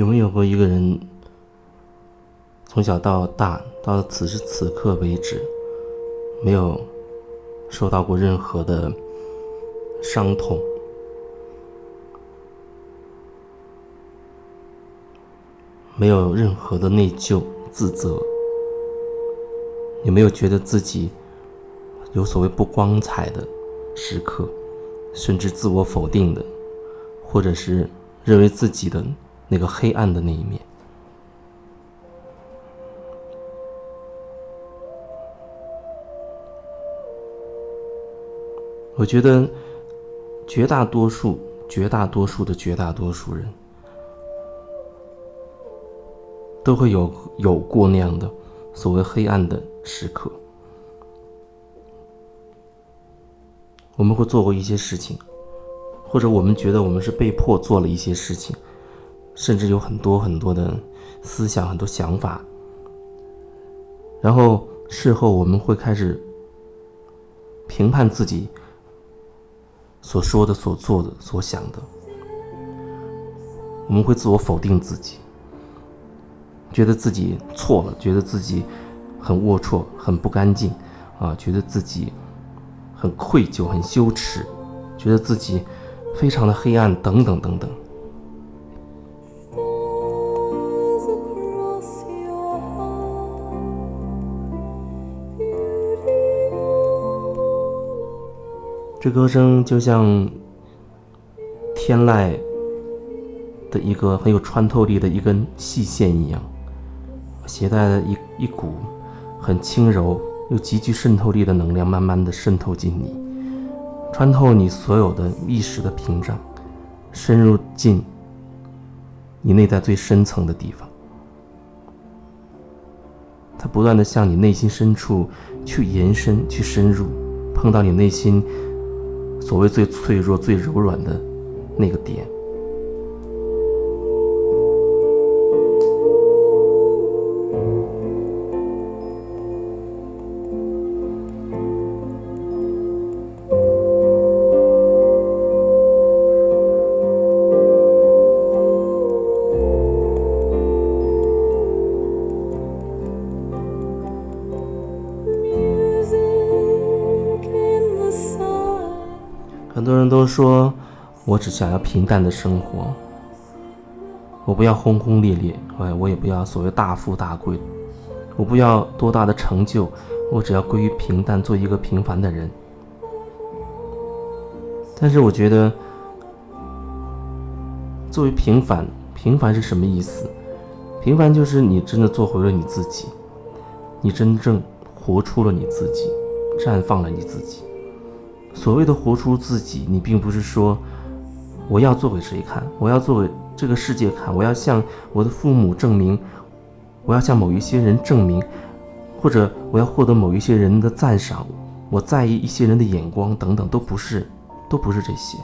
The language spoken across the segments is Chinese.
有没有过一个人，从小到大，到此时此刻为止，没有受到过任何的伤痛，没有任何的内疚、自责？有没有觉得自己有所谓不光彩的时刻，甚至自我否定的，或者是认为自己的？那个黑暗的那一面，我觉得绝大多数、绝大多数的绝大多数人，都会有有过那样的所谓黑暗的时刻。我们会做过一些事情，或者我们觉得我们是被迫做了一些事情。甚至有很多很多的思想，很多想法，然后事后我们会开始评判自己所说的、所做的、所想的，我们会自我否定自己，觉得自己错了，觉得自己很龌龊、很不干净，啊，觉得自己很愧疚、很羞耻，觉得自己非常的黑暗，等等等等。这歌声就像天籁的一个很有穿透力的一根细线一样，携带了一一股很轻柔又极具渗透力的能量，慢慢的渗透进你，穿透你所有的意识的屏障，深入进你内在最深层的地方。它不断的向你内心深处去延伸、去深入，碰到你内心。所谓最脆弱、最柔软的那个点，都说，我只想要平淡的生活，我不要轰轰烈烈，哎，我也不要所谓大富大贵，我不要多大的成就，我只要归于平淡，做一个平凡的人。但是我觉得，作为平凡，平凡是什么意思？平凡就是你真的做回了你自己，你真正活出了你自己，绽放了你自己。所谓的活出自己，你并不是说我要做给谁看，我要做给这个世界看，我要向我的父母证明，我要向某一些人证明，或者我要获得某一些人的赞赏，我在意一些人的眼光等等，都不是，都不是这些，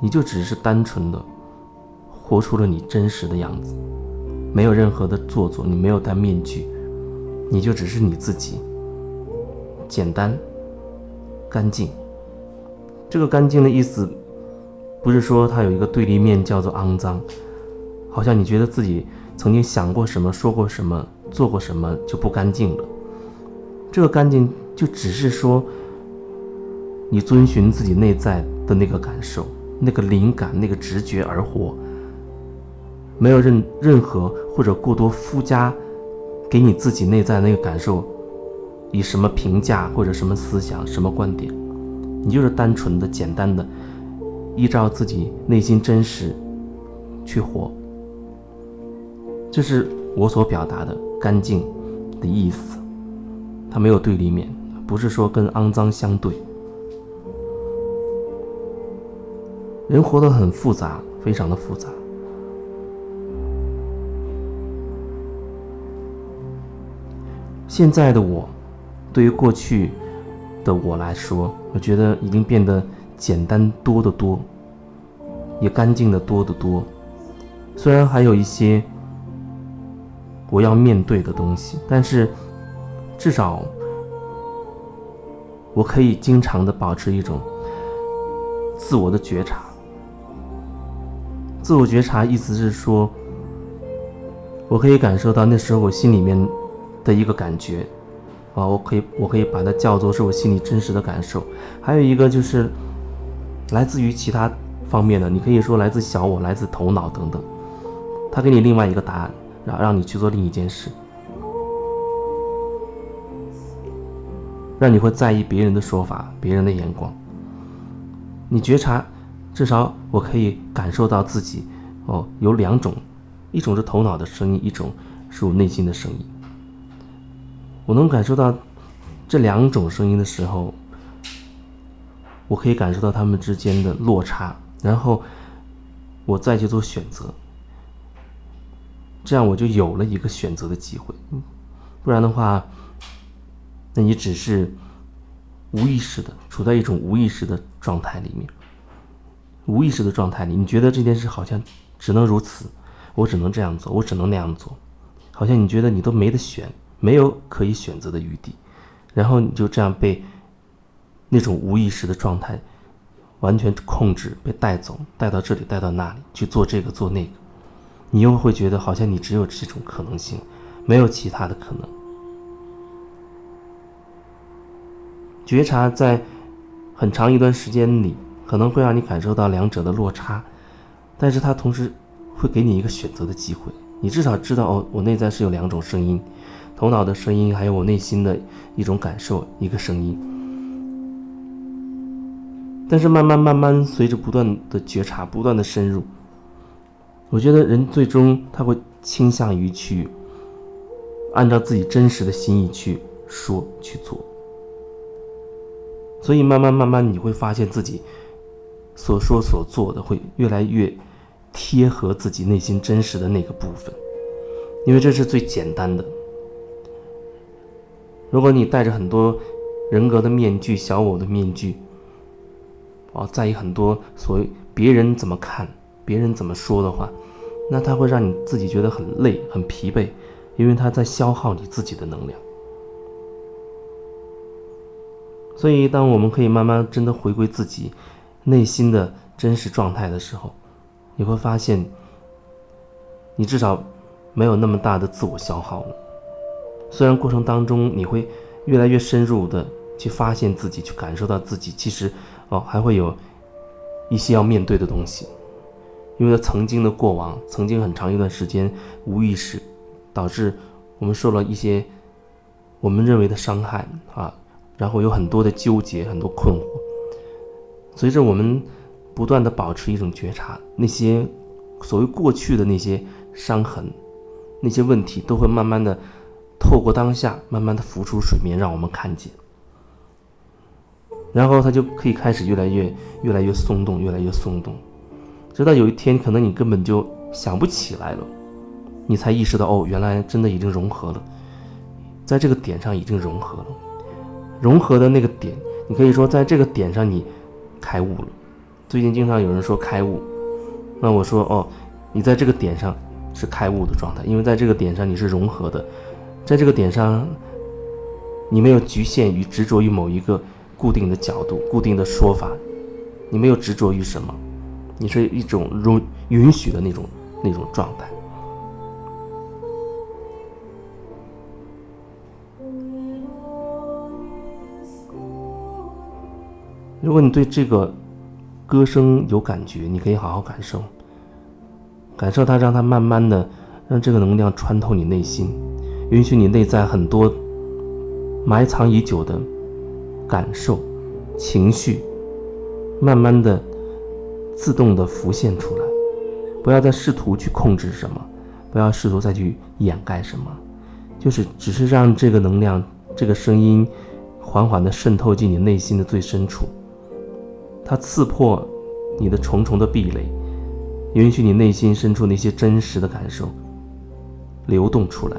你就只是单纯的活出了你真实的样子，没有任何的做作，你没有戴面具，你就只是你自己，简单，干净。这个干净的意思，不是说它有一个对立面叫做肮脏，好像你觉得自己曾经想过什么、说过什么、做过什么就不干净了。这个干净就只是说，你遵循自己内在的那个感受、那个灵感、那个直觉而活，没有任任何或者过多附加给你自己内在那个感受，以什么评价或者什么思想、什么观点。你就是单纯的、简单的，依照自己内心真实去活，这是我所表达的干净的意思。它没有对立面，不是说跟肮脏相对。人活得很复杂，非常的复杂。现在的我，对于过去。的我来说，我觉得已经变得简单多得多，也干净的多得多。虽然还有一些我要面对的东西，但是至少我可以经常的保持一种自我的觉察。自我觉察意思是说，我可以感受到那时候我心里面的一个感觉，啊，我可以我可以把它叫做是我心里真实的感受。还有一个就是来自于其他方面的，你可以说来自小我，来自头脑等等，他给你另外一个答案，然后让你去做另一件事，让你会在意别人的说法、别人的眼光。你觉察，至少我可以感受到自己，哦，有两种。一种是头脑的声音，一种是我内心的声音。我能感受到这两种声音的时候，我可以感受到他们之间的落差，然后我再去做选择，这样我就有了一个选择的机会。不然的话，那你只是无意识的处在一种无意识的状态里面，无意识的状态里，你觉得这件事好像只能如此。我只能这样做，我只能那样做，好像你觉得你都没得选，没有可以选择的余地，然后你就这样被那种无意识的状态完全控制，被带走，带到这里，带到那里去做这个做那个，你又会觉得好像你只有这种可能性，没有其他的可能。觉察在很长一段时间里可能会让你感受到两者的落差，但是它同时。会给你一个选择的机会，你至少知道哦，我内在是有两种声音，头脑的声音，还有我内心的一种感受，一个声音。但是慢慢慢慢，随着不断的觉察，不断的深入，我觉得人最终他会倾向于去按照自己真实的心意去说去做，所以慢慢慢慢，你会发现自己所说所做的会越来越。贴合自己内心真实的那个部分，因为这是最简单的。如果你戴着很多人格的面具、小我的面具，哦，在意很多所谓别人怎么看、别人怎么说的话，那它会让你自己觉得很累、很疲惫，因为它在消耗你自己的能量。所以，当我们可以慢慢真的回归自己内心的真实状态的时候，你会发现，你至少没有那么大的自我消耗了。虽然过程当中你会越来越深入的去发现自己，去感受到自己，其实哦还会有一些要面对的东西，因为曾经的过往，曾经很长一段时间无意识，导致我们受了一些我们认为的伤害啊，然后有很多的纠结，很多困惑，随着我们。不断的保持一种觉察，那些所谓过去的那些伤痕，那些问题都会慢慢的透过当下，慢慢的浮出水面，让我们看见。然后它就可以开始越来越、越来越松动，越来越松动，直到有一天，可能你根本就想不起来了，你才意识到，哦，原来真的已经融合了，在这个点上已经融合了，融合的那个点，你可以说在这个点上你开悟了。最近经常有人说开悟，那我说哦，你在这个点上是开悟的状态，因为在这个点上你是融合的，在这个点上，你没有局限于执着于某一个固定的角度、固定的说法，你没有执着于什么，你是一种容允许的那种那种状态。如果你对这个。歌声有感觉，你可以好好感受，感受它，让它慢慢的让这个能量穿透你内心，允许你内在很多埋藏已久的感受、情绪，慢慢的自动的浮现出来。不要再试图去控制什么，不要试图再去掩盖什么，就是只是让这个能量、这个声音缓缓的渗透进你内心的最深处。它刺破你的重重的壁垒，允许你内心深处那些真实的感受流动出来。